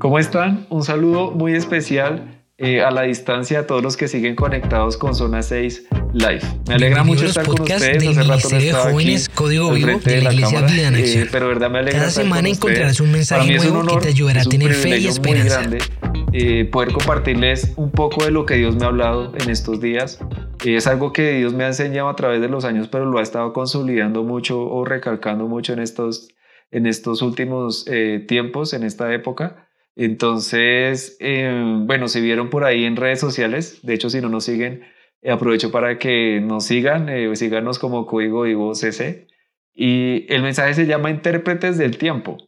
¿Cómo están? Un saludo muy especial eh, a la distancia a todos los que siguen conectados con Zona 6 Live. Me alegra mucho estar con ustedes. Hace rato no estaba Jóvenes, aquí Código Vivo de, la, Iglesia en eh, pero verdad me alegra Cada semana encontrarás un mensaje nuevo que te ayudará a tener fe y esperanza. Muy grande, eh, poder compartirles un poco de lo que Dios me ha hablado en estos días. Eh, es algo que Dios me ha enseñado a través de los años, pero lo ha estado consolidando mucho o recalcando mucho en estos, en estos últimos eh, tiempos, en esta época. Entonces, bueno, se vieron por ahí en redes sociales. De hecho, si no nos siguen, aprovecho para que nos sigan, síganos como Código Vivo CC. Y el mensaje se llama Intérpretes del Tiempo.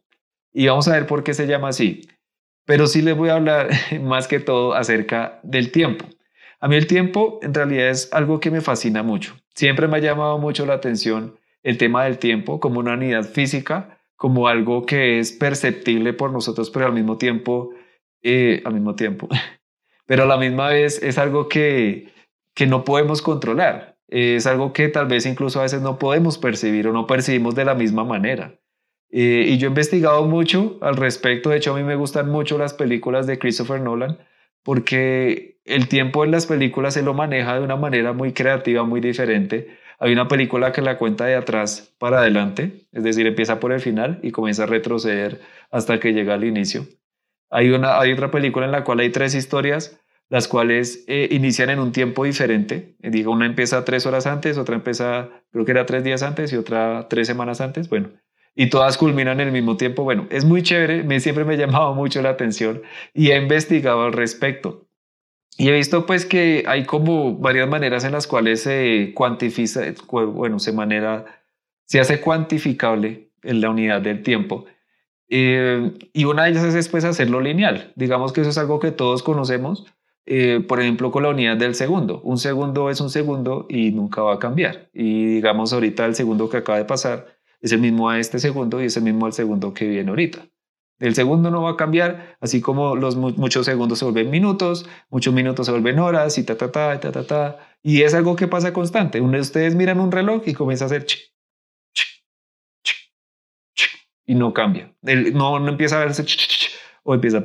Y vamos a ver por qué se llama así pero sí les voy a hablar más que todo acerca del tiempo. A mí el tiempo en realidad es algo que me fascina mucho. Siempre me ha llamado mucho la atención el tema del tiempo como una unidad física, como algo que es perceptible por nosotros, pero al mismo tiempo, eh, al mismo tiempo, pero a la misma vez es algo que, que no podemos controlar. Es algo que tal vez incluso a veces no podemos percibir o no percibimos de la misma manera. Eh, y yo he investigado mucho al respecto. De hecho, a mí me gustan mucho las películas de Christopher Nolan porque el tiempo en las películas se lo maneja de una manera muy creativa, muy diferente. Hay una película que la cuenta de atrás para adelante, es decir, empieza por el final y comienza a retroceder hasta que llega al inicio. Hay, una, hay otra película en la cual hay tres historias, las cuales eh, inician en un tiempo diferente. Digo, una empieza tres horas antes, otra empieza, creo que era tres días antes y otra tres semanas antes. Bueno, y todas culminan en el mismo tiempo. Bueno, es muy chévere, me, siempre me ha llamado mucho la atención y he investigado al respecto. Y he visto pues que hay como varias maneras en las cuales se cuantifica, bueno, se manera, se hace cuantificable en la unidad del tiempo. Eh, y una de ellas es pues hacerlo lineal. Digamos que eso es algo que todos conocemos. Eh, por ejemplo, con la unidad del segundo. Un segundo es un segundo y nunca va a cambiar. Y digamos ahorita el segundo que acaba de pasar es el mismo a este segundo y es el mismo al segundo que viene ahorita. El segundo no va a cambiar, así como los muchos segundos se vuelven minutos, muchos minutos se vuelven horas y ta, ta, ta, ta, ta, ta. Y es algo que pasa constante. Uno de ustedes miran un reloj y comienza a hacer ch, ch, ch, y no cambia. no, empieza a verse o empieza,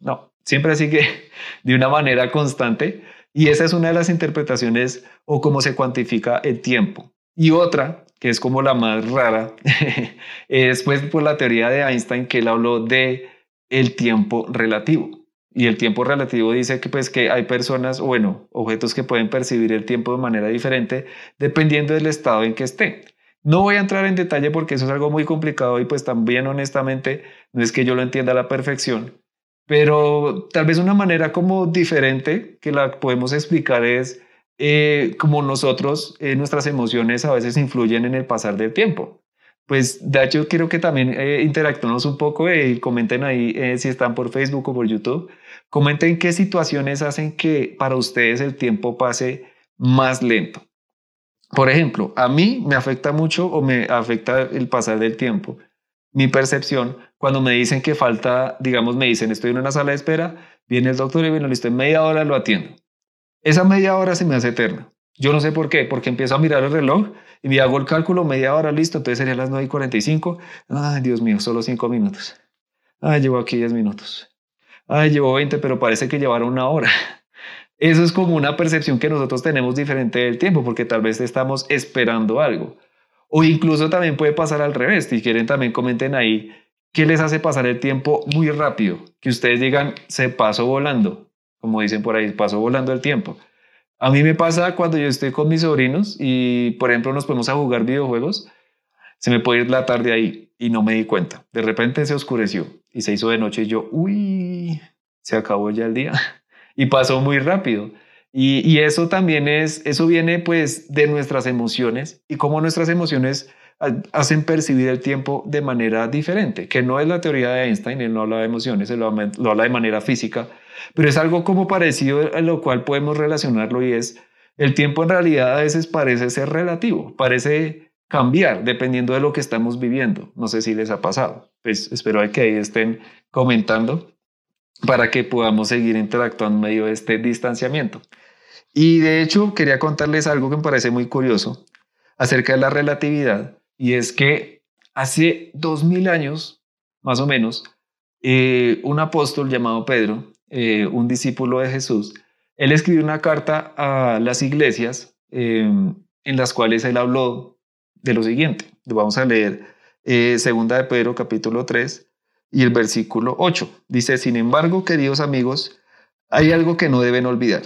no, siempre así de una manera constante. Y esa es una de las interpretaciones o cómo se cuantifica el tiempo. Y otra que es como la más rara, es pues por la teoría de Einstein que él habló de el tiempo relativo. Y el tiempo relativo dice que pues que hay personas, o bueno, objetos que pueden percibir el tiempo de manera diferente dependiendo del estado en que esté. No voy a entrar en detalle porque eso es algo muy complicado y pues también honestamente no es que yo lo entienda a la perfección, pero tal vez una manera como diferente que la podemos explicar es eh, como nosotros, eh, nuestras emociones a veces influyen en el pasar del tiempo. Pues de hecho quiero que también eh, interactuemos un poco y comenten ahí si están por Facebook o por YouTube. Comenten qué situaciones hacen que para ustedes el tiempo pase más lento. Por ejemplo, a mí me afecta mucho o me afecta el pasar del tiempo. Mi percepción, cuando me dicen que falta, digamos, me dicen, estoy en una sala de espera, viene el doctor y bueno, listo, en media hora lo atiendo. Esa media hora se me hace eterna. Yo no sé por qué, porque empiezo a mirar el reloj y me hago el cálculo, media hora, listo, entonces serían las 9 y 45. Ay, Dios mío, solo 5 minutos. Ay, llevo aquí 10 minutos. Ay, llevo 20, pero parece que llevaron una hora. Eso es como una percepción que nosotros tenemos diferente del tiempo, porque tal vez estamos esperando algo. O incluso también puede pasar al revés. Si quieren, también comenten ahí qué les hace pasar el tiempo muy rápido. Que ustedes digan, se pasó volando como dicen por ahí, pasó volando el tiempo. A mí me pasa cuando yo estoy con mis sobrinos y, por ejemplo, nos ponemos a jugar videojuegos, se me puede ir la tarde ahí y no me di cuenta. De repente se oscureció y se hizo de noche y yo, uy, se acabó ya el día. Y pasó muy rápido. Y, y eso también es, eso viene pues de nuestras emociones y cómo nuestras emociones hacen percibir el tiempo de manera diferente, que no es la teoría de Einstein, él no habla de emociones, él lo habla de manera física, pero es algo como parecido a lo cual podemos relacionarlo y es el tiempo en realidad a veces parece ser relativo, parece cambiar dependiendo de lo que estamos viviendo. No sé si les ha pasado. Pues espero que ahí estén comentando para que podamos seguir interactuando en medio de este distanciamiento. Y de hecho quería contarles algo que me parece muy curioso acerca de la relatividad y es que hace dos mil años, más o menos, eh, un apóstol llamado Pedro, eh, un discípulo de Jesús, él escribió una carta a las iglesias em, en las cuales él habló de lo siguiente. Vamos a leer eh, segunda de Pedro capítulo 3 y el versículo 8. Dice, sin embargo, queridos amigos, hay algo que no deben olvidar.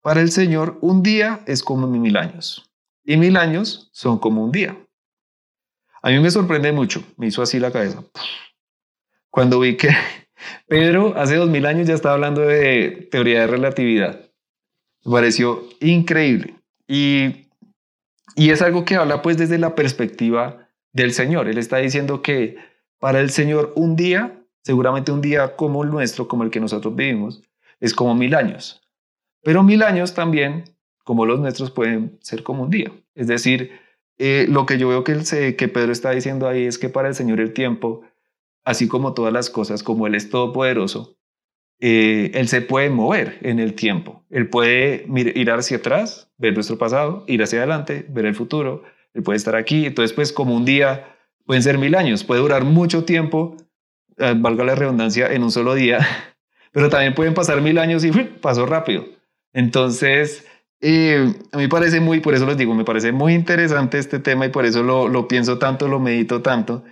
Para el Señor, un día es como mil años y mil años son como un día. A mí me sorprende mucho, me hizo así la cabeza. Cuando vi que Pedro hace dos mil años ya estaba hablando de teoría de relatividad. Me pareció increíble. Y, y es algo que habla pues desde la perspectiva del Señor. Él está diciendo que para el Señor un día, seguramente un día como el nuestro, como el que nosotros vivimos, es como mil años. Pero mil años también, como los nuestros, pueden ser como un día. Es decir, eh, lo que yo veo que, el, que Pedro está diciendo ahí es que para el Señor el tiempo, así como todas las cosas, como Él es todopoderoso, eh, Él se puede mover en el tiempo. Él puede ir hacia atrás, ver nuestro pasado, ir hacia adelante, ver el futuro. Él puede estar aquí. Entonces, pues como un día pueden ser mil años, puede durar mucho tiempo, eh, valga la redundancia, en un solo día, pero también pueden pasar mil años y pasó rápido. Entonces, eh, a mí parece muy, por eso les digo, me parece muy interesante este tema y por eso lo, pienso tanto, lo medito tanto.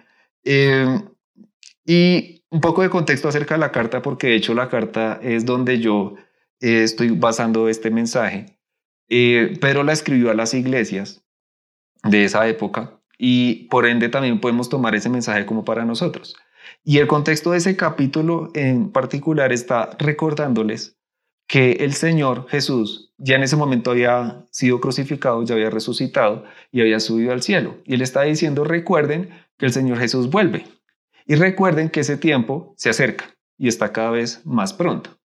Y un poco de contexto acerca de la carta, porque de hecho la carta es donde yo eh, estoy basando este mensaje. Pedro la escribió a las iglesias de esa época y por ende también podemos tomar ese mensaje como para nosotros. Y el contexto de ese capítulo en particular está recordándoles que el Señor Jesús ya en ese momento había sido crucificado, ya había resucitado y había subido al cielo. Y él está diciendo, recuerden que el Señor Jesús vuelve. Y recuerden que ese tiempo se acerca y está cada vez más pronto.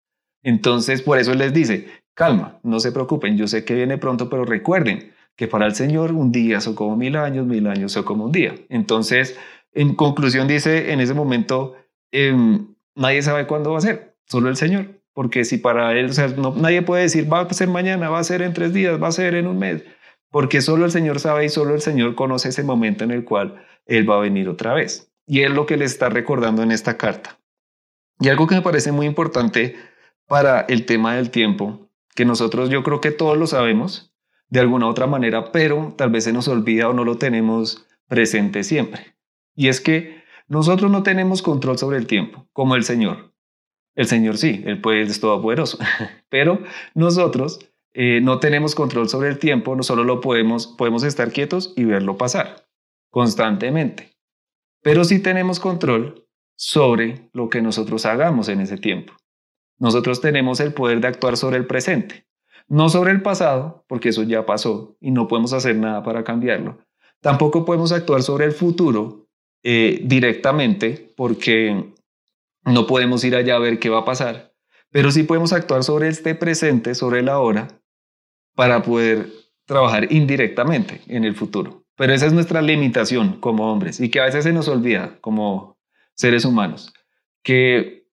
Entonces, por eso les dice, calma, no se preocupen, yo sé que viene pronto, pero recuerden que para el Señor un día son como mil años, mil años son como un día. Entonces, en conclusión dice, en ese momento, em, nadie sabe cuándo va a ser, solo el Señor porque si para él, o sea, nadie puede decir va a ser mañana, va a ser en tres días, va a ser en un mes, porque solo el Señor sabe y solo el Señor conoce ese momento en el cual Él va a venir otra vez. Y es lo que le está recordando en esta carta. Y algo que me parece muy importante para el tema del tiempo, que nosotros yo creo que todos lo sabemos de alguna otra manera, pero tal vez se nos olvida o no lo tenemos presente siempre. Y es que nosotros no tenemos control sobre el tiempo, como el Señor. El Señor sí, Él puede, es todopoderoso, pero nosotros eh, no tenemos control sobre el tiempo, no solo lo podemos, podemos estar quietos y verlo pasar constantemente, pero sí tenemos control sobre lo que nosotros hagamos en ese tiempo. Nosotros tenemos el poder de actuar sobre el presente, no sobre el pasado, porque eso ya pasó y no podemos hacer nada para cambiarlo. Tampoco podemos actuar sobre el futuro eh, directamente, porque no podemos ir allá a ver qué va a pasar, pero sí podemos actuar sobre este presente, sobre la hora, para poder trabajar indirectamente en el futuro. Pero esa es nuestra limitación como hombres y que a veces se nos olvida como seres humanos, que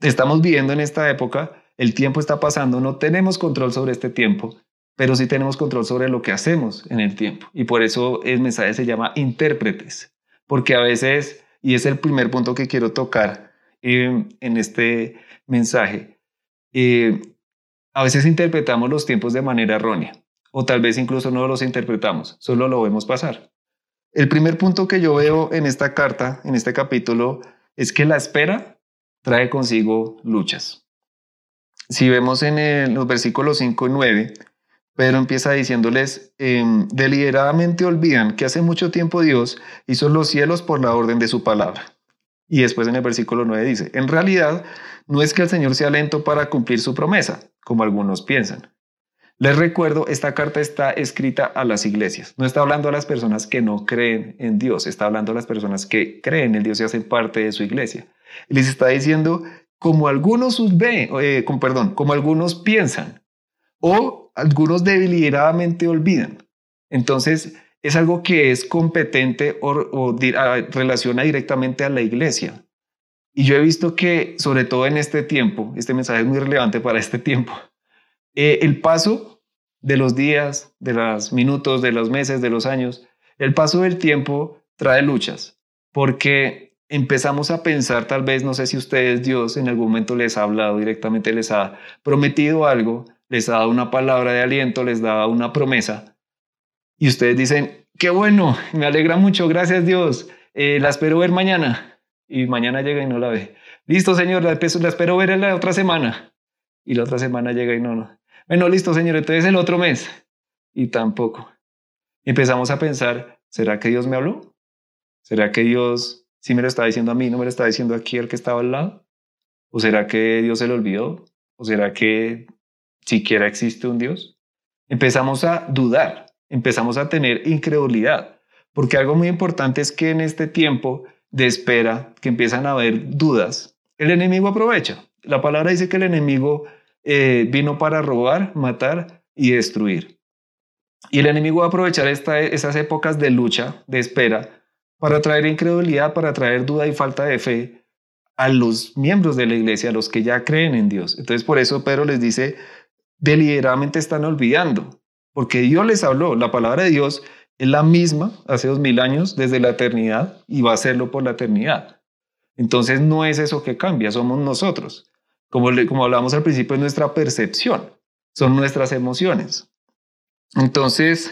estamos viviendo en esta época, el tiempo está pasando, no tenemos control sobre este tiempo, pero sí tenemos control sobre lo que hacemos en el tiempo. Y por eso el mensaje se llama intérpretes, porque a veces, y es el primer punto que quiero tocar, en este mensaje, eh, a veces interpretamos los tiempos de manera errónea o tal vez incluso no los interpretamos, solo lo vemos pasar. El primer punto que yo veo en esta carta, en este capítulo, es que la espera trae consigo luchas. Si vemos en los versículos 5 y 9, Pedro empieza diciéndoles, em, deliberadamente olvidan que hace mucho tiempo Dios hizo los cielos por la orden de su palabra y después en el versículo 9 dice, en realidad no es que el Señor sea lento para cumplir su promesa, como algunos piensan. Les recuerdo, esta carta está escrita a las iglesias. No está hablando a las personas que no creen en Dios, está hablando a las personas que creen en Dios y hacen parte de su iglesia. les está diciendo, como algunos ven, eh, con, perdón, como algunos piensan o algunos deliberadamente olvidan. Entonces, es algo que es competente o, relaciona directamente a la iglesia. Y yo he visto que, sobre todo en este tiempo, este mensaje es muy relevante para este tiempo, eh, el paso de los días, de los minutos, de los meses, de los años, el paso del tiempo trae luchas, porque empezamos a pensar, tal vez, no sé si ustedes, Dios, en algún momento les ha hablado directamente, les ha prometido algo, les ha dado una palabra de aliento, les da una promesa, y ustedes dicen, qué bueno, me alegra mucho, gracias Dios, eh, la espero ver mañana, y mañana llega y no la ve. Listo, Señor, la, la espero ver en la otra semana, y la otra semana llega y no, no. Bueno, listo, Señor, entonces el otro mes, y tampoco. Empezamos a pensar, ¿será que Dios me habló? ¿Será que Dios si me lo está diciendo a mí, no me lo está diciendo aquí el que estaba al lado? ¿O será que Dios se lo olvidó? ¿O será que siquiera existe un Dios? Empezamos a dudar, empezamos a tener incredulidad, porque algo muy importante es que en este tiempo de espera, que empiezan a haber dudas, el enemigo aprovecha. La palabra dice que el enemigo eh, vino para robar, matar y destruir. Y el enemigo va a aprovechar esas épocas de lucha, de espera, para traer incredulidad, para traer duda y falta de fe a los miembros de la iglesia, a los que ya creen en Dios. Entonces por eso Pedro les dice, deliberadamente están olvidando, porque Dios les habló, la palabra de Dios es la misma hace dos mil años desde la eternidad y va a serlo por la eternidad. Entonces no es eso que cambia, somos nosotros. Como, como hablamos al principio, es nuestra percepción, son nuestras emociones. Entonces,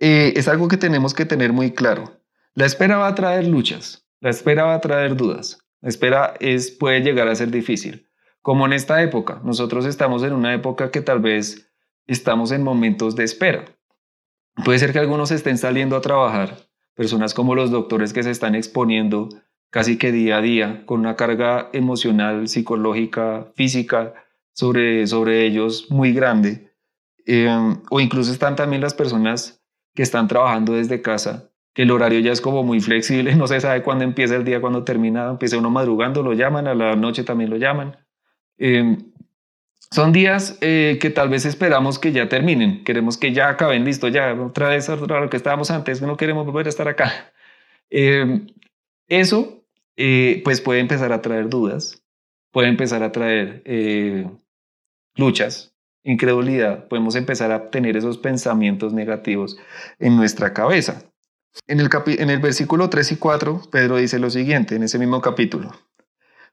eh, es algo que tenemos que tener muy claro. La espera va a traer luchas, la espera va a traer dudas, la espera es, puede llegar a ser difícil. Como en esta época, nosotros estamos en una época que tal vez estamos en momentos de espera. Puede ser que algunos estén saliendo a trabajar, personas como los doctores que se están exponiendo casi que día a día con una carga emocional, psicológica, física sobre, sobre ellos muy grande. Eh, o incluso están también las personas que están trabajando desde casa que el horario ya es como muy flexible, no se sabe cuándo empieza el día, cuándo termina, empieza uno madrugando, lo llaman, a la noche también lo llaman. Em, son días eh, que tal vez esperamos que ya terminen, queremos que ya acaben, listo, ya otra vez a lo que estábamos antes, no queremos volver a estar acá. Em, eso eh, pues puede empezar a traer dudas, puede empezar a traer eh, luchas, incredulidad, podemos empezar a tener esos pensamientos negativos en nuestra cabeza. En el, en el versículo 3 y 4, Pedro dice lo siguiente, en ese mismo capítulo.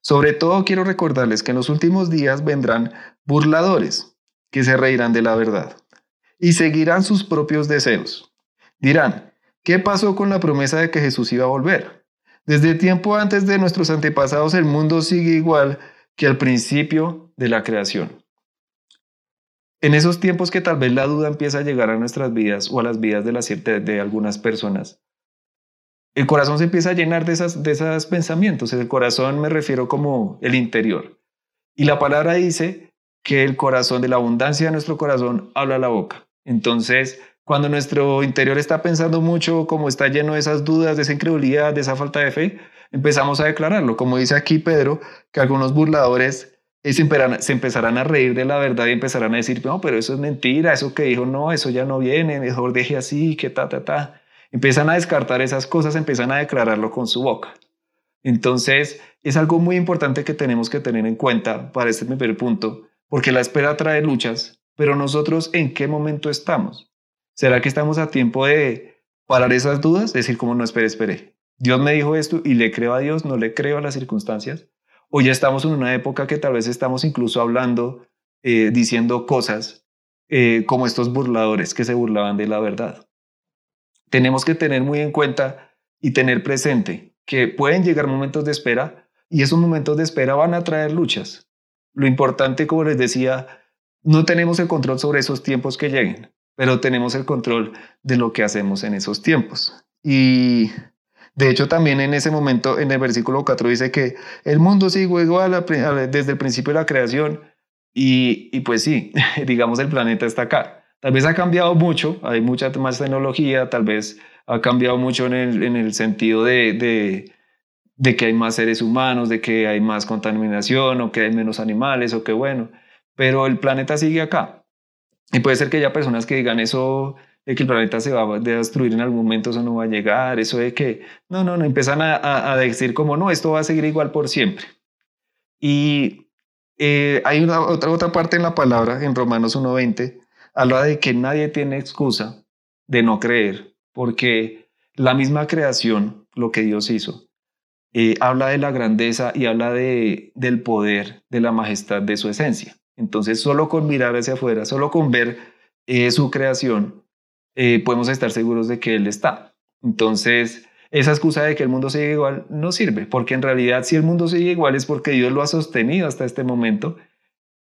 Sobre todo quiero recordarles que en los últimos días vendrán burladores que se reirán de la verdad y seguirán sus propios deseos. Dirán, ¿qué pasó con la promesa de que Jesús iba a volver? Desde tiempo antes de nuestros antepasados el mundo sigue igual que al principio de la creación. En esos tiempos que tal vez la duda empieza a llegar a nuestras vidas o a las vidas de, las, de, algunas personas, el corazón se empieza a llenar de, esas, de esos pensamientos. El corazón me refiero como el interior. Y la palabra dice que el corazón, de la abundancia de nuestro corazón, habla la boca. Entonces, cuando nuestro interior está pensando mucho, como está lleno de esas dudas, de esa incredulidad, de esa falta de fe, empezamos a declararlo. Como dice aquí Pedro, que algunos burladores se empezarán, a reír de la verdad y empezarán a decir, no, pero eso es mentira, eso que dijo, no, eso ya no viene, mejor deje así, que ta, ta, ta. Empiezan a descartar esas cosas, empiezan a declararlo con su boca. Entonces, es algo muy importante que tenemos que tener en cuenta para este primer punto, porque la espera trae luchas, pero nosotros en qué momento estamos? ¿Será que estamos a tiempo de parar esas dudas? Decir, como no, espere, espere. Dios me dijo esto y le creo a Dios, no le creo a las circunstancias. O ya estamos en una época que tal vez estamos incluso hablando, eh, diciendo cosas eh, como estos burladores que se burlaban de la verdad. Tenemos que tener muy en cuenta y tener presente que pueden llegar momentos de espera y esos momentos de espera van a traer luchas. Lo importante, como les decía, no tenemos el control sobre esos tiempos que lleguen, pero tenemos el control de lo que hacemos en esos tiempos. Y de hecho, también en ese momento, en el versículo 4 dice que el mundo sigue igual desde el principio de la creación y, pues sí, digamos el planeta está acá. Tal vez ha cambiado mucho, hay mucha más tecnología, tal vez ha cambiado mucho en el, sentido de, de, que hay más seres humanos, de que hay más contaminación o que hay menos animales o que bueno, pero el planeta sigue acá. Y puede ser que haya personas que digan eso de que el planeta se va a destruir en algún momento, eso no va a llegar, eso de que, no, no, no, empiezan a, decir como, no, esto va a seguir igual por siempre. Y eh, hay otra parte en la palabra, en Romanos 1.20, habla de que nadie tiene excusa de no creer, porque la misma creación, lo que Dios hizo, eh, habla de la grandeza y habla de, del poder, de la majestad de su esencia. Entonces, solo con mirar hacia afuera, solo con ver eh, su creación, eh, podemos estar seguros de que Él está. Entonces, esa excusa de que el mundo sigue igual no sirve, porque en realidad si el mundo sigue igual es porque Dios lo ha sostenido hasta este momento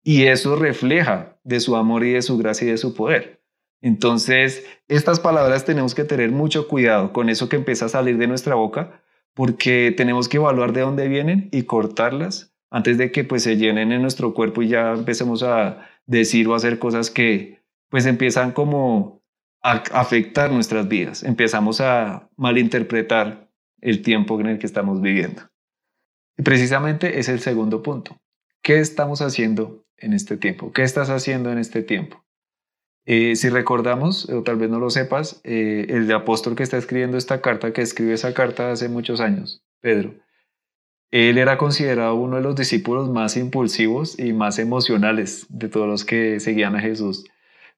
y eso refleja de su amor y de su gracia y de su poder. Entonces, estas palabras tenemos que tener mucho cuidado con eso que empieza a salir de nuestra boca, porque tenemos que evaluar de dónde vienen y cortarlas antes de que pues se llenen en nuestro cuerpo y ya empecemos a decir o hacer cosas que pues empiezan como a afectar nuestras vidas. Empezamos a malinterpretar el tiempo en el que estamos viviendo. Y precisamente es el segundo punto. ¿Qué estamos haciendo en este tiempo? ¿Qué estás haciendo en este tiempo? Eh, si recordamos, o tal vez no lo sepas, eh, el apóstol que está escribiendo esta carta, que escribió esa carta hace muchos años, Pedro, él era considerado uno de los discípulos más impulsivos y más emocionales de todos los que seguían a Jesús.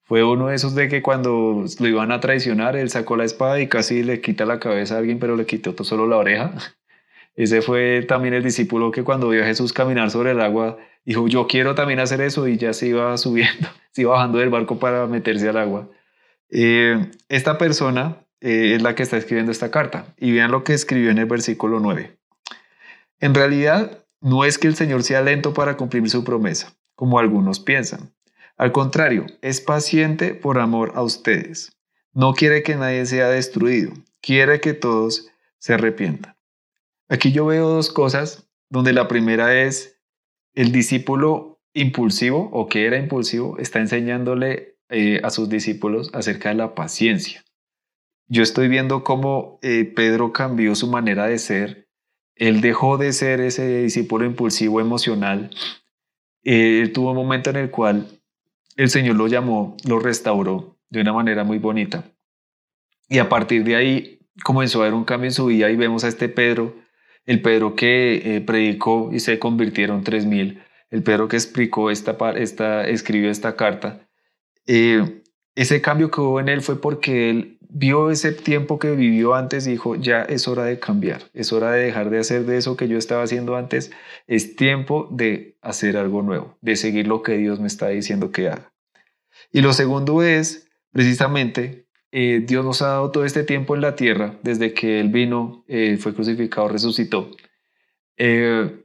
Fue uno de esos de que cuando lo iban a traicionar, él sacó la espada y casi le quita la cabeza a alguien, pero le quitó solo la oreja. Ese fue también el discípulo que cuando vio a Jesús caminar sobre el agua, dijo, yo quiero también hacer eso y ya se iba subiendo, se iba bajando del barco para meterse al agua. Eh, esta persona eh, es la que está escribiendo esta carta y vean lo que escribió en el versículo 9. En realidad, no es que el Señor sea lento para cumplir su promesa, como algunos piensan. Al contrario, es paciente por amor a ustedes. No quiere que nadie sea destruido, quiere que todos se arrepientan. Aquí yo veo dos cosas, donde la primera es el discípulo impulsivo o que era impulsivo está enseñándole eh, a sus discípulos acerca de la paciencia. Yo estoy viendo cómo eh, Pedro cambió su manera de ser. Él dejó de ser ese discípulo impulsivo emocional. Eh, él tuvo un momento en el cual el Señor lo llamó, lo restauró de una manera muy bonita. Y a partir de ahí comenzó a haber un cambio en su vida y vemos a este Pedro el Pedro que eh, predicó y se convirtieron 3.000, el Pedro que explicó esta, esta escribió esta carta, eh, ese cambio que hubo en él fue porque él vio ese tiempo que vivió antes y dijo, ya es hora de cambiar, es hora de dejar de hacer de eso que yo estaba haciendo antes, es tiempo de hacer algo nuevo, de seguir lo que Dios me está diciendo que haga. Y lo segundo es precisamente eh, Dios nos ha dado todo este tiempo en la tierra, desde que Él vino, eh, fue crucificado, resucitó. Eh,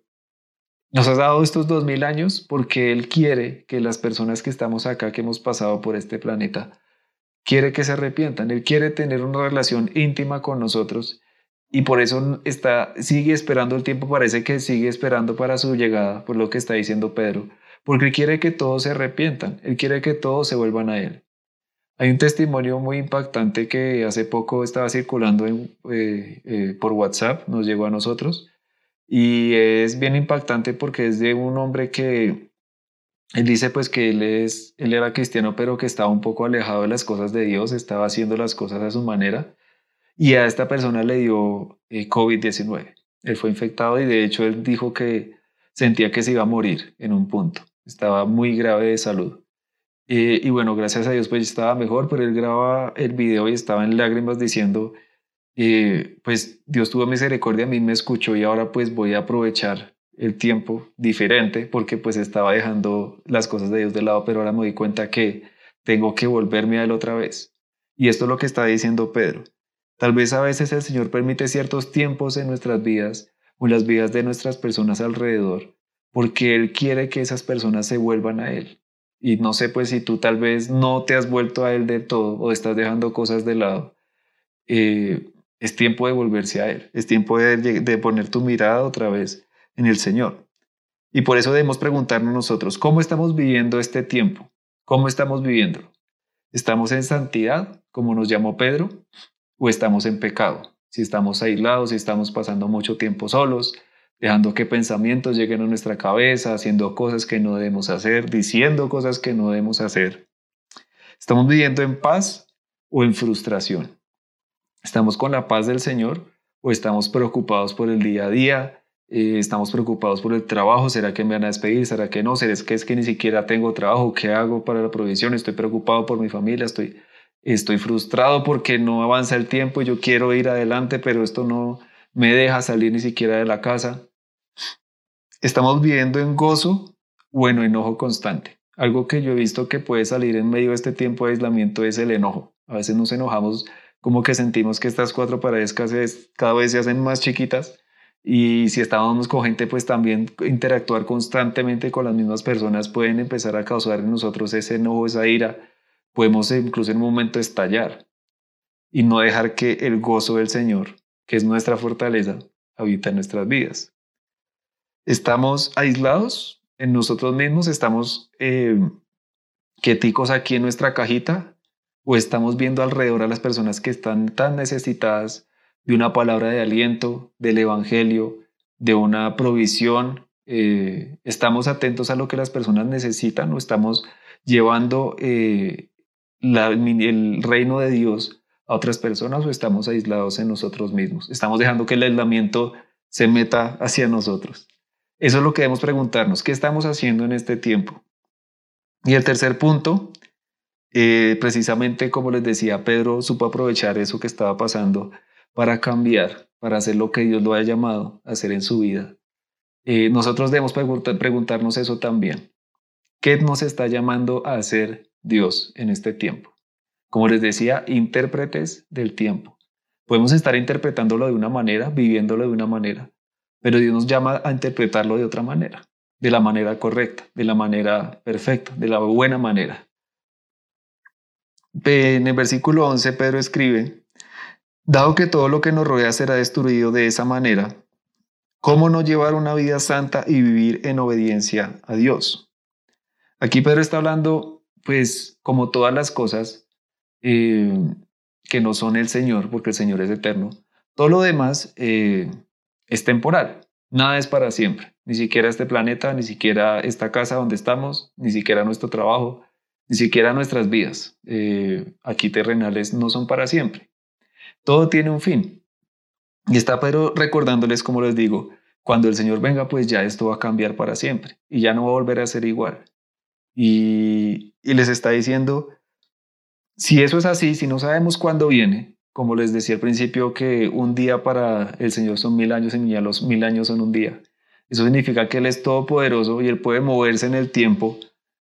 nos ha dado estos dos mil años porque Él quiere que las personas que estamos acá, que hemos pasado por este planeta, quiere que se arrepientan. Él quiere tener una relación íntima con nosotros y por eso está, sigue esperando el tiempo, parece que sigue esperando para su llegada, por lo que está diciendo Pedro, porque quiere que todos se arrepientan, Él quiere que todos se vuelvan a Él. Hay un testimonio muy impactante que hace poco estaba circulando eh, eh, por WhatsApp, nos llegó a nosotros, y es bien impactante porque es de un hombre que él dice pues que él, es, él era cristiano, pero que estaba un poco alejado de las cosas de Dios, estaba haciendo las cosas a su manera, y a esta persona le dio eh, COVID-19. Él fue infectado y de hecho él dijo que sentía que se iba a morir en un punto, estaba muy grave de salud. Eh, y bueno, gracias a Dios pues estaba mejor, pero él graba el video y estaba en lágrimas diciendo, eh, pues Dios tuvo misericordia, a mí me escuchó y ahora pues voy a aprovechar el tiempo diferente porque pues estaba dejando las cosas de Dios de lado, pero ahora me di cuenta que tengo que volverme a Él otra vez. Y esto es lo que está diciendo Pedro. Tal vez a veces el Señor permite ciertos tiempos en nuestras vidas o en las vidas de nuestras personas alrededor, porque Él quiere que esas personas se vuelvan a Él. Y no sé pues si tú tal vez no te has vuelto a Él de todo o estás dejando cosas de lado. Eh, es tiempo de volverse a Él. Es tiempo de, poner tu mirada otra vez en el Señor. Y por eso debemos preguntarnos nosotros, ¿cómo estamos viviendo este tiempo? ¿Cómo estamos viviendo? ¿Estamos en santidad, como nos llamó Pedro? ¿O estamos en pecado? Si estamos aislados, si estamos pasando mucho tiempo solos, dejando que pensamientos lleguen a nuestra cabeza, haciendo cosas que no debemos hacer, diciendo cosas que no debemos hacer. ¿Estamos viviendo en paz o en frustración? ¿Estamos con la paz del Señor o estamos preocupados por el día a día? Eh, ¿Estamos preocupados por el trabajo? ¿Será que me van a despedir? ¿Será que no? ¿Será que es que ni siquiera tengo trabajo? ¿Qué hago para la provisión? Estoy preocupado por mi familia, estoy, estoy frustrado porque no avanza el tiempo y yo quiero ir adelante, pero esto no, me deja salir ni siquiera de la casa. Estamos viviendo en gozo o en enojo constante. Algo que yo he visto que puede salir en medio de este tiempo de aislamiento es el enojo. A veces nos enojamos como que sentimos que estas cuatro paredes cada vez se hacen más chiquitas y si estábamos con gente pues también interactuar constantemente con las mismas personas pueden empezar a causar en nosotros ese enojo, esa ira. Podemos incluso en un momento estallar y no dejar que el gozo del Señor, que es nuestra fortaleza, habita en nuestras vidas. Estamos aislados en nosotros mismos, estamos eh, quieticos aquí en nuestra cajita o estamos viendo alrededor a las personas que están tan necesitadas de una palabra de aliento, del Evangelio, de una provisión. Eh, estamos atentos a lo que las personas necesitan o estamos llevando eh, el reino de Dios a otras personas o estamos aislados en nosotros mismos. Estamos dejando que el aislamiento se meta hacia nosotros. Eso es lo que debemos preguntarnos, ¿qué estamos haciendo en este tiempo? Y el tercer punto, eh, precisamente como les decía, Pedro supo aprovechar eso que estaba pasando para cambiar, para hacer lo que Dios lo ha llamado a hacer en su vida. Eh, nosotros debemos preguntarnos eso también. ¿Qué nos está llamando a hacer Dios en este tiempo? Como les decía, intérpretes del tiempo. Podemos estar interpretándolo de una manera, viviéndolo de una manera, pero Dios nos llama a interpretarlo de otra manera, de la manera correcta, de la manera perfecta, de la buena manera. En el versículo 11 Pedro escribe, dado que todo lo que nos rodea será destruido de esa manera, ¿cómo no llevar una vida santa y vivir en obediencia a Dios? Aquí Pedro está hablando, pues, como todas las cosas eh, que no son el Señor, porque el Señor es eterno, todo lo demás eh, es temporal. Nada es para siempre. Ni siquiera este planeta, ni siquiera esta casa donde estamos, ni siquiera nuestro trabajo, ni siquiera nuestras vidas eh, aquí terrenales no son para siempre. Todo tiene un fin. Y está pero recordándoles, como les digo, cuando el Señor venga, pues ya esto va a cambiar para siempre y ya no va a volver a ser igual. Y, y les está diciendo, si eso es así, si no sabemos cuándo viene, como les decía al principio, que un día para el Señor son mil años y los mil años son un día. Eso significa que Él es todopoderoso y Él puede moverse en el tiempo,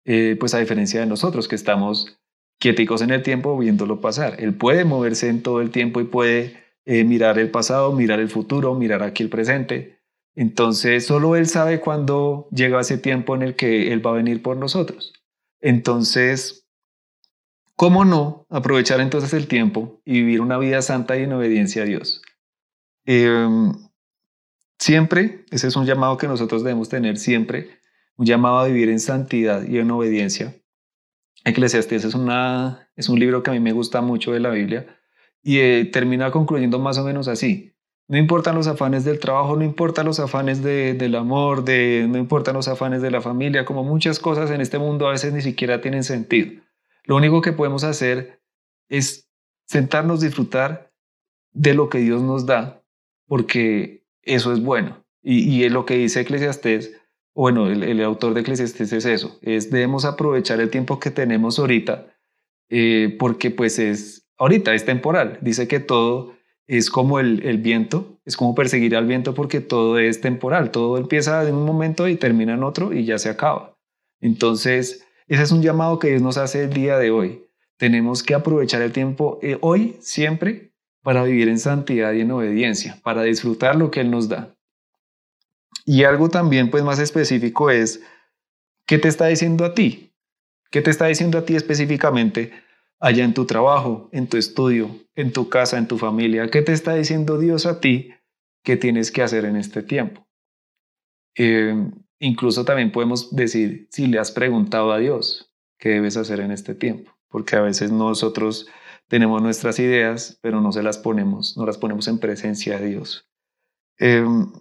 eh, pues a diferencia de nosotros que estamos quieticos en el tiempo viéndolo pasar. Él puede moverse en todo el tiempo y puede eh, mirar el pasado, mirar el futuro, mirar aquí el presente. Entonces, solo Él sabe cuándo llega ese tiempo en el que Él va a venir por nosotros. Entonces, ¿Cómo no aprovechar entonces el tiempo y vivir una vida santa y en obediencia a Dios? Em, siempre, ese es un llamado que nosotros debemos tener siempre, un llamado a vivir en santidad y en obediencia. Eclesiastés es, una, es un libro que a mí me gusta mucho de la Biblia y eh, termina concluyendo más o menos así. No importan los afanes del trabajo, no importan los afanes del amor, de, no importan los afanes de la familia, como muchas cosas en este mundo a veces ni siquiera tienen sentido. Lo único que podemos hacer es sentarnos, disfrutar de lo que Dios nos da, porque eso es bueno. Y, es lo que dice Eclesiastés, bueno, el, autor de Eclesiastés es eso, es debemos aprovechar el tiempo que tenemos ahorita, eh, porque pues es, ahorita es temporal. Dice que todo es como el, el, viento, es como perseguir al viento porque todo es temporal, todo empieza en un momento y termina en otro y ya se acaba. Entonces, ese es un llamado que Dios nos hace el día de hoy. Tenemos que aprovechar el tiempo eh, hoy, siempre, para vivir en santidad y en obediencia, para disfrutar lo que Él nos da. Y algo también pues más específico es, ¿qué te está diciendo a ti? ¿Qué te está diciendo a ti específicamente allá en tu trabajo, en tu estudio, en tu casa, en tu familia? ¿Qué te está diciendo Dios a ti que tienes que hacer en este tiempo? Eh, Incluso también podemos decir si le has preguntado a Dios qué debes hacer en este tiempo, porque a veces nosotros tenemos nuestras ideas, pero no se las ponemos, no las ponemos en presencia de Dios. Em,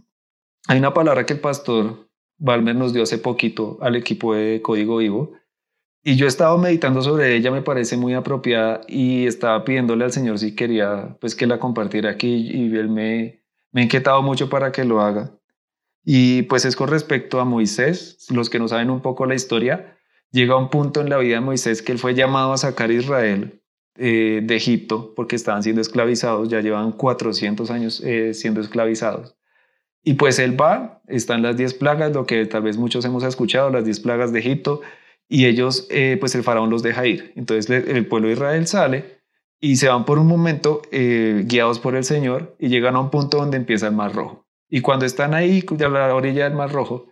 hay una palabra que el pastor Balmer nos dio hace poquito al equipo de Código Vivo y yo he estado meditando sobre ella, me parece muy apropiada y estaba pidiéndole al Señor si quería pues que la compartiera aquí y él me, me ha inquietado mucho para que lo haga. Y pues es con respecto a Moisés, los que no saben un poco la historia, llega un punto en la vida de Moisés que él fue llamado a sacar a Israel eh, de Egipto porque estaban siendo esclavizados, ya llevan 400 años eh, siendo esclavizados. Y pues él va, están las 10 plagas, lo que tal vez muchos hemos escuchado, las 10 plagas de Egipto, y ellos, eh, pues el faraón los deja ir. Entonces el pueblo de Israel sale y se van por un momento guiados por el Señor y llegan a un punto donde empieza el Mar Rojo. Y cuando están ahí, a la orilla del Mar Rojo,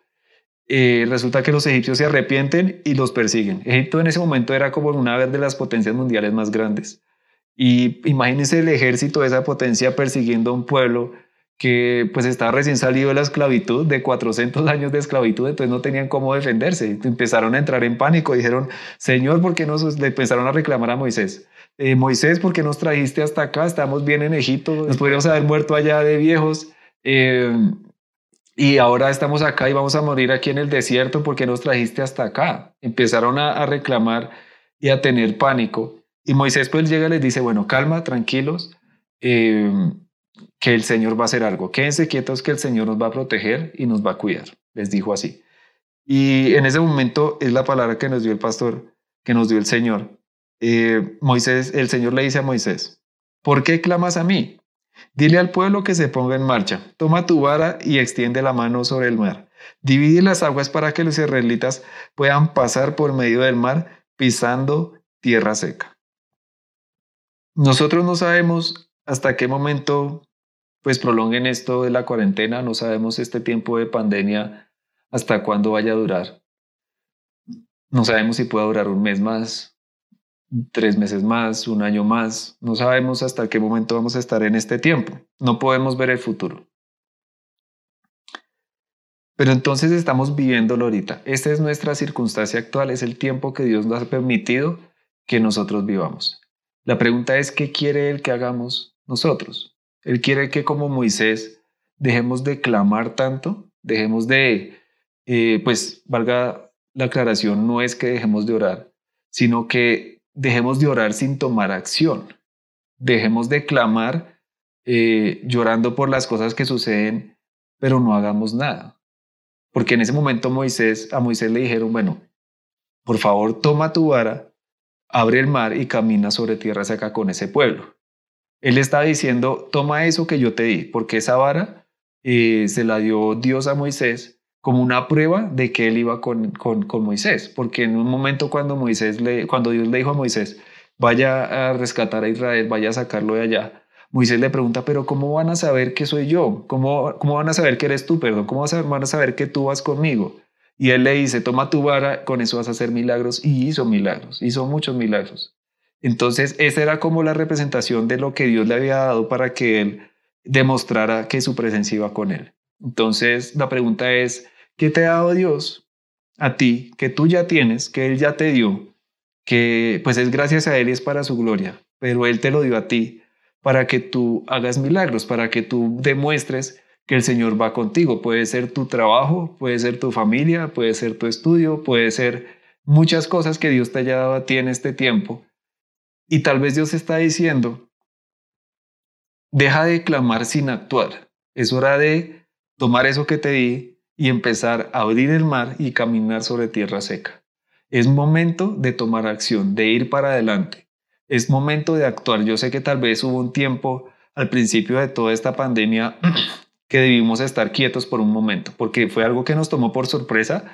eh, resulta que los egipcios se arrepienten y los persiguen. Egipto en ese momento era como una de las potencias mundiales más grandes. Y imagínense el ejército de esa potencia persiguiendo a un pueblo que pues estaba recién salido de la esclavitud, de 400 años de esclavitud, entonces no tenían cómo defenderse. Empezaron a entrar en pánico, dijeron, Señor, ¿por qué nos le empezaron a reclamar a Moisés? Eh, Moisés, ¿por qué nos trajiste hasta acá? Estamos bien en Egipto, nos podríamos haber muerto allá de viejos. Eh, y ahora estamos acá y vamos a morir aquí en el desierto porque nos trajiste hasta acá. Empezaron a, reclamar y a tener pánico. Y Moisés pues llega y les dice, bueno, calma, tranquilos, eh, que el Señor va a hacer algo. Quédense quietos que el Señor nos va a proteger y nos va a cuidar. Les dijo así. Y en ese momento es la palabra que nos dio el pastor, que nos dio el Señor. Eh, Moisés, el Señor le dice a Moisés, ¿por qué clamas a mí? Dile al pueblo que se ponga en marcha. Toma tu vara y extiende la mano sobre el mar. Divide las aguas para que los israelitas puedan pasar por medio del mar pisando tierra seca. Nosotros no sabemos hasta qué momento pues prolonguen esto de la cuarentena, no sabemos este tiempo de pandemia hasta cuándo vaya a durar. No sabemos si pueda durar un mes más, tres meses más, un año más. No sabemos hasta qué momento vamos a estar en este tiempo. No podemos ver el futuro. Pero entonces estamos viviéndolo ahorita. Esta es nuestra circunstancia actual, es el tiempo que Dios nos ha permitido que nosotros vivamos. La pregunta es, ¿qué quiere Él que hagamos nosotros? Él quiere que como Moisés dejemos de clamar tanto, dejemos de, eh, pues valga la aclaración, no es que dejemos de orar, sino que dejemos de orar sin tomar acción. Dejemos de clamar eh, llorando por las cosas que suceden, pero no hagamos nada. Porque en ese momento Moisés, a Moisés le dijeron, bueno, por favor toma tu vara, abre el mar y camina sobre tierra seca con ese pueblo. Él está diciendo, toma eso que yo te di, porque esa vara eh, se la dio Dios a Moisés como una prueba de que él iba con, con, Moisés, porque en un momento cuando, Moisés le, cuando Dios le dijo a Moisés, vaya a rescatar a Israel, vaya a sacarlo de allá, Moisés le pregunta, pero ¿cómo van a saber que soy yo? ¿Cómo, cómo van a saber que eres tú, perdón? ¿Cómo van a saber que tú vas conmigo? Y él le dice, toma tu vara, con eso vas a hacer milagros. Y hizo milagros, hizo muchos milagros. Entonces, esa era como la representación de lo que Dios le había dado para que él demostrara que su presencia iba con él. Entonces, la pregunta es, ¿Qué te ha dado Dios a ti, que tú ya tienes, que Él ya te dio, que pues es gracias a Él y es para su gloria, pero Él te lo dio a ti para que tú hagas milagros, para que tú demuestres que el Señor va contigo. Puede ser tu trabajo, puede ser tu familia, puede ser tu estudio, puede ser muchas cosas que Dios te haya dado a ti en este tiempo. Y tal vez Dios está diciendo, deja de clamar sin actuar. Es hora de tomar eso que te di y empezar a abrir el mar y caminar sobre tierra seca. Es momento de tomar acción, de ir para adelante. Es momento de actuar. Yo sé que tal vez hubo un tiempo al principio de toda esta pandemia que debimos estar quietos por un momento, porque fue algo que nos tomó por sorpresa.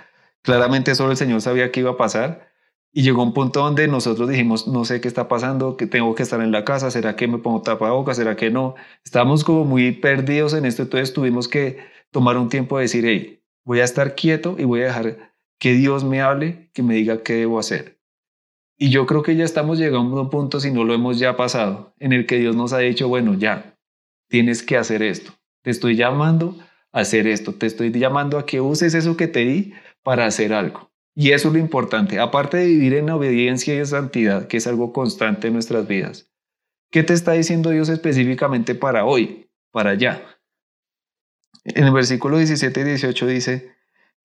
Claramente solo el Señor sabía que iba a pasar y llegó un punto donde nosotros dijimos, no sé qué está pasando, que tengo que estar en la casa, ¿será que me pongo tapabocas? ¿Será que no? Estábamos como muy perdidos en esto, entonces tuvimos que tomar un tiempo de decir, hey, voy a estar quieto y voy a dejar que Dios me hable, que me diga qué debo hacer. Y yo creo que ya estamos llegando a un punto, si no lo hemos ya pasado, en el que Dios nos ha dicho, bueno, ya, tienes que hacer esto. Te estoy llamando a hacer esto. Te estoy llamando a que uses eso que te di para hacer algo. Y eso es lo importante. Aparte de vivir en obediencia y en santidad, que es algo constante en nuestras vidas. ¿Qué te está diciendo Dios específicamente para hoy, para allá? En el versículo 17 y 18 dice,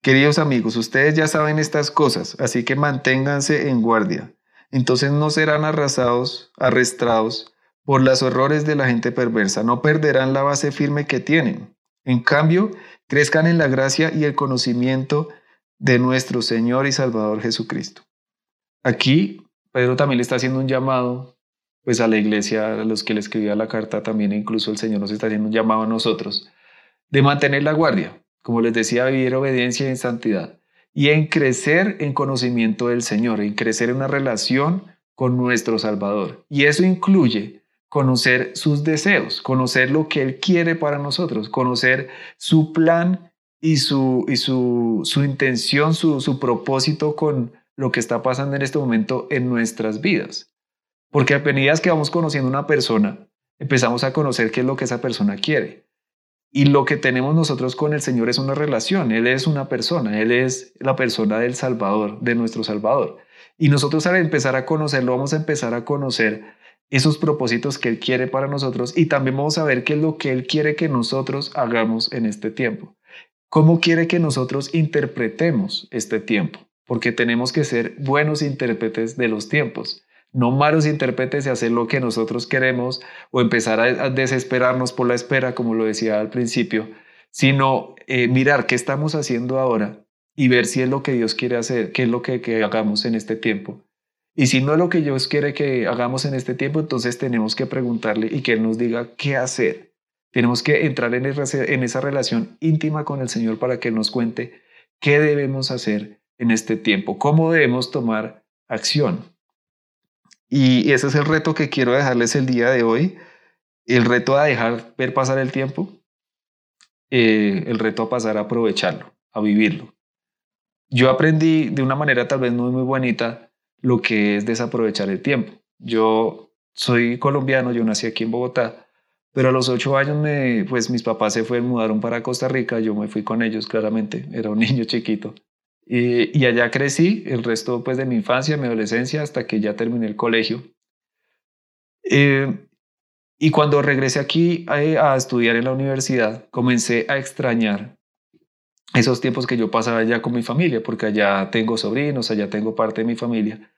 Queridos amigos, ustedes ya saben estas cosas, así que manténganse en guardia. Entonces no serán arrasados, arrestados por los errores de la gente perversa, no perderán la base firme que tienen. En cambio, crezcan en la gracia y el conocimiento de nuestro Señor y Salvador Jesucristo. Aquí Pedro también le está haciendo un llamado pues a la iglesia, a los que le escribía la carta, también incluso el Señor nos está haciendo un llamado a nosotros, de mantener la guardia, como les decía, vivir obediencia en santidad, y en crecer en conocimiento del Señor, en crecer en una relación con nuestro Salvador. Y eso incluye conocer sus deseos, conocer lo que Él quiere para nosotros, conocer su plan y su, y su, su intención, su, su propósito con lo que está pasando en este momento en nuestras vidas. Porque a medida que vamos conociendo una persona, empezamos a conocer qué es lo que esa persona quiere. Y lo que tenemos nosotros con el Señor es una relación. Él es una persona, Él es la persona del Salvador, de nuestro Salvador. Y nosotros al empezar a conocerlo, vamos a empezar a conocer esos propósitos que Él quiere para nosotros y también vamos a ver qué es lo que Él quiere que nosotros hagamos en este tiempo. ¿Cómo quiere que nosotros interpretemos este tiempo? Porque tenemos que ser buenos intérpretes de los tiempos, no malos intérpretes y hacer lo que nosotros queremos o empezar a, desesperarnos por la espera, como lo decía al principio, sino eh, mirar qué estamos haciendo ahora y ver si es lo que Dios quiere hacer, qué es lo que, que hagamos en este tiempo y si no es lo que Dios quiere que hagamos en este tiempo, entonces tenemos que preguntarle y que Él nos diga qué hacer. Tenemos que entrar en esa relación íntima con el Señor para que nos cuente qué debemos hacer en este tiempo, cómo debemos tomar acción. Y ese es el reto que quiero dejarles el día de hoy, el reto a dejar ver pasar el tiempo, eh, el reto a pasar a aprovecharlo, a vivirlo. Yo aprendí de una manera tal vez muy, muy bonita lo que es desaprovechar el tiempo. Yo soy colombiano, yo nací aquí en Bogotá, pero a los ocho años me, pues mis papás se fueron, mudaron para Costa Rica, yo me fui con ellos claramente, era un niño chiquito. Y, allá crecí el resto pues de mi infancia, mi adolescencia, hasta que ya terminé el colegio. Eh, y cuando regresé aquí a, a, estudiar en la universidad, comencé a extrañar esos tiempos que yo pasaba allá con mi familia, porque allá tengo sobrinos, allá tengo parte de mi familia.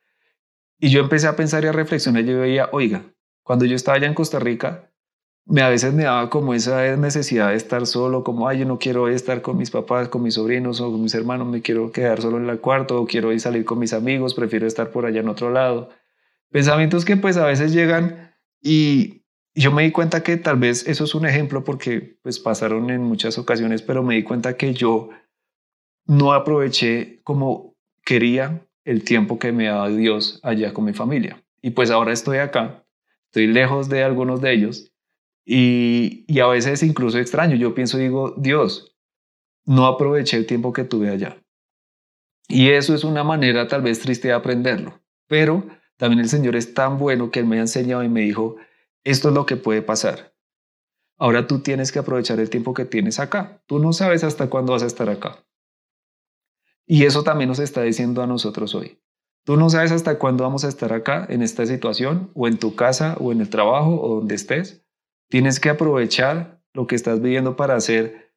Y yo empecé a pensar y a reflexionar, yo veía, oiga, cuando yo estaba allá en Costa Rica, me, a veces me daba como esa necesidad de estar solo, como, ay, yo no quiero estar con mis papás, con mis sobrinos o con mis hermanos, me quiero quedar solo en el cuarto o quiero ir salir con mis amigos, prefiero estar por allá en otro lado. Pensamientos que pues a veces llegan y yo me di cuenta que tal vez eso es un ejemplo porque pues pasaron en muchas ocasiones, pero me di cuenta que yo no aproveché como quería el tiempo que me daba Dios allá con mi familia. Y pues ahora estoy acá, estoy lejos de algunos de ellos y, a veces incluso extraño. Yo pienso, digo, Dios, no aproveché el tiempo que tuve allá. Y eso es una manera tal vez triste de aprenderlo, pero también el Señor es tan bueno que Él me ha enseñado y me dijo, esto es lo que puede pasar. Ahora tú tienes que aprovechar el tiempo que tienes acá. Tú no sabes hasta cuándo vas a estar acá. Y eso también nos está diciendo a nosotros hoy. Tú no sabes hasta cuándo vamos a estar acá en esta situación, o en tu casa, o en el trabajo, o donde estés. Tienes que aprovechar lo que estás viviendo para hacer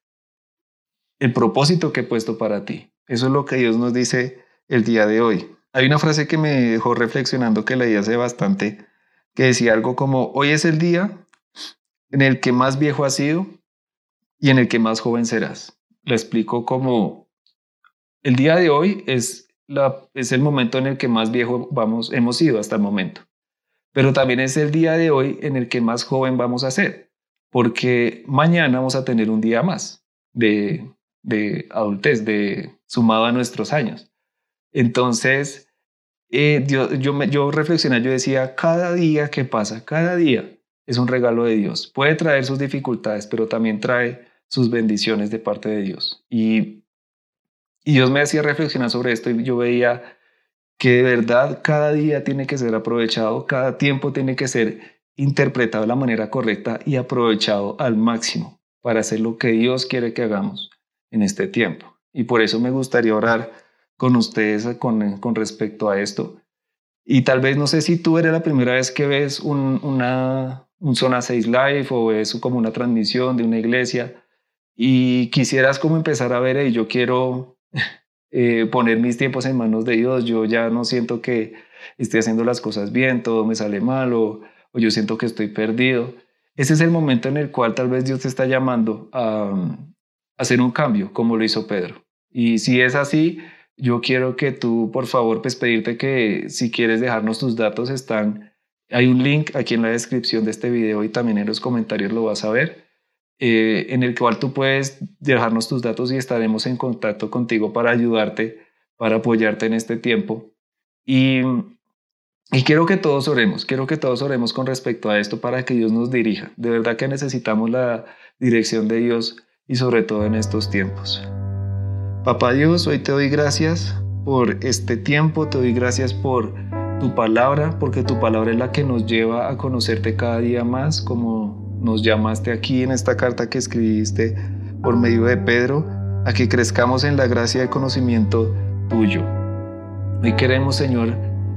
el propósito que he puesto para ti. Eso es lo que Dios nos dice el día de hoy. Hay una frase que me dejó reflexionando que leí hace bastante que decía algo como, hoy es el día en el que más viejo has sido y en el que más joven serás. Le explico como el día de hoy es el momento en el que más viejo vamos, hemos sido hasta el momento, pero también es el día de hoy en el que más joven vamos a ser, porque mañana vamos a tener un día más de, de adultez, de sumado a nuestros años. Entonces, eh, yo, yo, yo reflexionaba, yo decía, cada día que pasa, cada día es un regalo de Dios. Puede traer sus dificultades, pero también trae sus bendiciones de parte de Dios. Y, y Dios me hacía reflexionar sobre esto y yo veía que de verdad cada día tiene que ser aprovechado, cada tiempo tiene que ser interpretado de la manera correcta y aprovechado al máximo para hacer lo que Dios quiere que hagamos en este tiempo. Y por eso me gustaría orar con ustedes con, con respecto a esto. Y tal vez no sé si tú eres la primera vez que ves un, una, un Zona 6 Live o es como una transmisión de una iglesia y quisieras como empezar a ver, y yo quiero eh, poner mis tiempos en manos de Dios, yo ya no siento que esté haciendo las cosas bien, todo me sale mal o, o yo siento que estoy perdido. Ese es el momento en el cual tal vez Dios te está llamando a, a hacer un cambio, como lo hizo Pedro. Y si es así, yo quiero que tú, por favor, pues pedirte que si quieres dejarnos tus datos, están Hay un link aquí en la descripción de este video y también en los comentarios lo vas a ver, eh, en el cual tú puedes dejarnos tus datos y estaremos en contacto contigo para ayudarte, para apoyarte en este tiempo. Y, y quiero que todos oremos, quiero que todos oremos con respecto a esto para que Dios nos dirija. De verdad que necesitamos la dirección de Dios y sobre todo en estos tiempos. Papá Dios, hoy te doy gracias por este tiempo, te doy gracias por tu palabra, porque tu palabra es la que nos lleva a conocerte cada día más, como nos llamaste aquí en esta carta que escribiste por medio de Pedro, a que crezcamos en la gracia y conocimiento tuyo. Hoy queremos, Señor,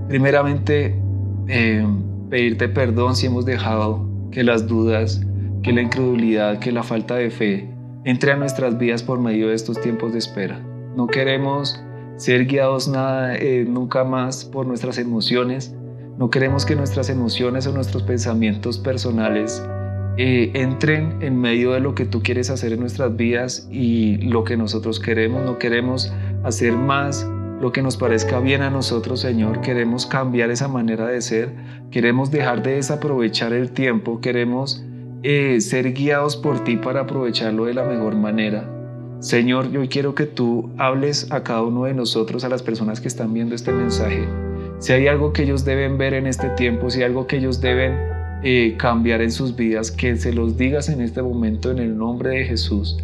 primeramente eh, pedirte perdón si hemos dejado que las dudas, que la incredulidad, que la falta de fe entre a nuestras vidas por medio de estos tiempos de espera. No queremos ser guiados eh, nunca más por nuestras emociones. No queremos que nuestras emociones o nuestros pensamientos personales eh, entren en medio de lo que tú quieres hacer en nuestras vidas y lo que nosotros queremos. No queremos hacer más lo que nos parezca bien a nosotros, Señor. Queremos cambiar esa manera de ser. Queremos dejar de desaprovechar el tiempo. Queremos eh, ser guiados por ti para aprovecharlo de la mejor manera. Señor, yo quiero que tú hables a cada uno de nosotros, a las personas que están viendo este mensaje. Si hay algo que ellos deben ver en este tiempo, si algo que ellos deben eh, cambiar en sus vidas, que se los digas en este momento en el nombre de Jesús.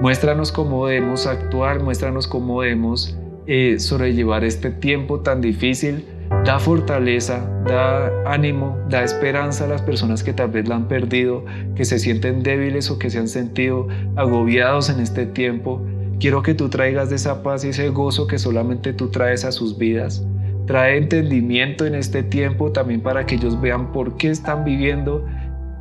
Muéstranos cómo debemos actuar, muéstranos cómo debemos eh, sobrellevar este tiempo tan difícil. Da fortaleza, da ánimo, da esperanza a las personas que tal vez la han perdido, que se sienten débiles o que se han sentido agobiados en este tiempo. Quiero que tú traigas esa paz y ese gozo que solamente tú traes a sus vidas. Trae entendimiento en este tiempo también para que ellos vean por qué están viviendo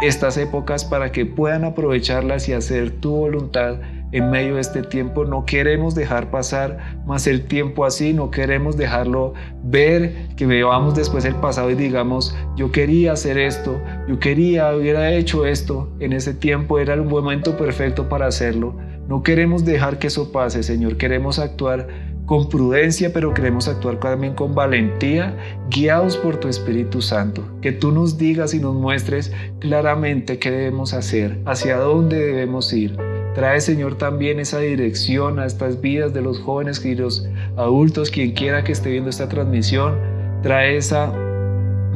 estas épocas, para que puedan aprovecharlas y hacer tu voluntad en medio de este tiempo. No queremos dejar pasar más el tiempo así, no queremos dejarlo ver, que veamos después el pasado y digamos, yo quería hacer esto, yo quería, hubiera hecho esto, en ese tiempo era un momento perfecto para hacerlo. No queremos dejar que eso pase, Señor, queremos actuar con prudencia, pero queremos actuar también con valentía, guiados por tu Espíritu Santo. Que tú nos digas y nos muestres claramente qué debemos hacer, hacia dónde debemos ir Trae, Señor, también esa dirección a estas vidas de los jóvenes y los adultos, quien quiera que esté viendo esta transmisión. Trae esa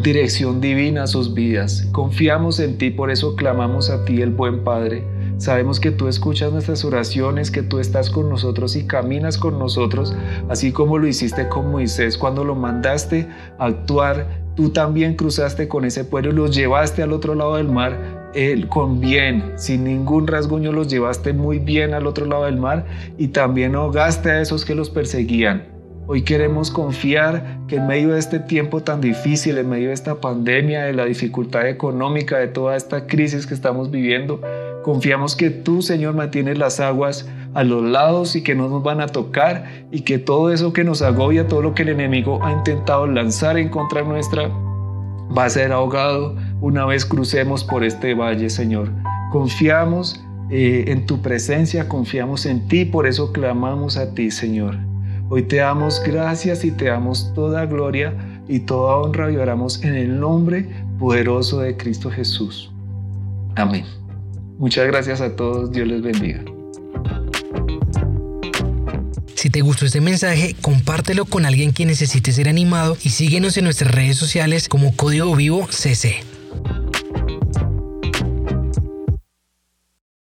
dirección divina a sus vidas. Confiamos en ti, por eso clamamos a ti, el buen Padre. Sabemos que tú escuchas nuestras oraciones, que tú estás con nosotros y caminas con nosotros, así como lo hiciste con Moisés cuando lo mandaste a actuar. Tú también cruzaste con ese pueblo y los llevaste al otro lado del mar con bien, sin ningún rasguño los llevaste muy bien al otro lado del mar y también ahogaste a esos que los perseguían. Hoy queremos confiar que en medio de este tiempo tan difícil, en medio de esta pandemia, de la dificultad económica, de toda esta crisis que estamos viviendo, confiamos que tú, Señor, mantienes las aguas a los lados y que no nos van a tocar y que todo eso que nos agobia, todo lo que el enemigo ha intentado lanzar en contra nuestra, va a ser ahogado una vez crucemos por este valle, Señor. Confiamos eh, en tu presencia, confiamos en ti, por eso clamamos a ti, Señor. Hoy te damos gracias y te damos toda gloria y toda honra y oramos en el nombre poderoso de Cristo Jesús. Amén. Muchas gracias a todos, Dios les bendiga. Si te gustó este mensaje, compártelo con alguien que necesite ser animado y síguenos en nuestras redes sociales como Código Vivo CC.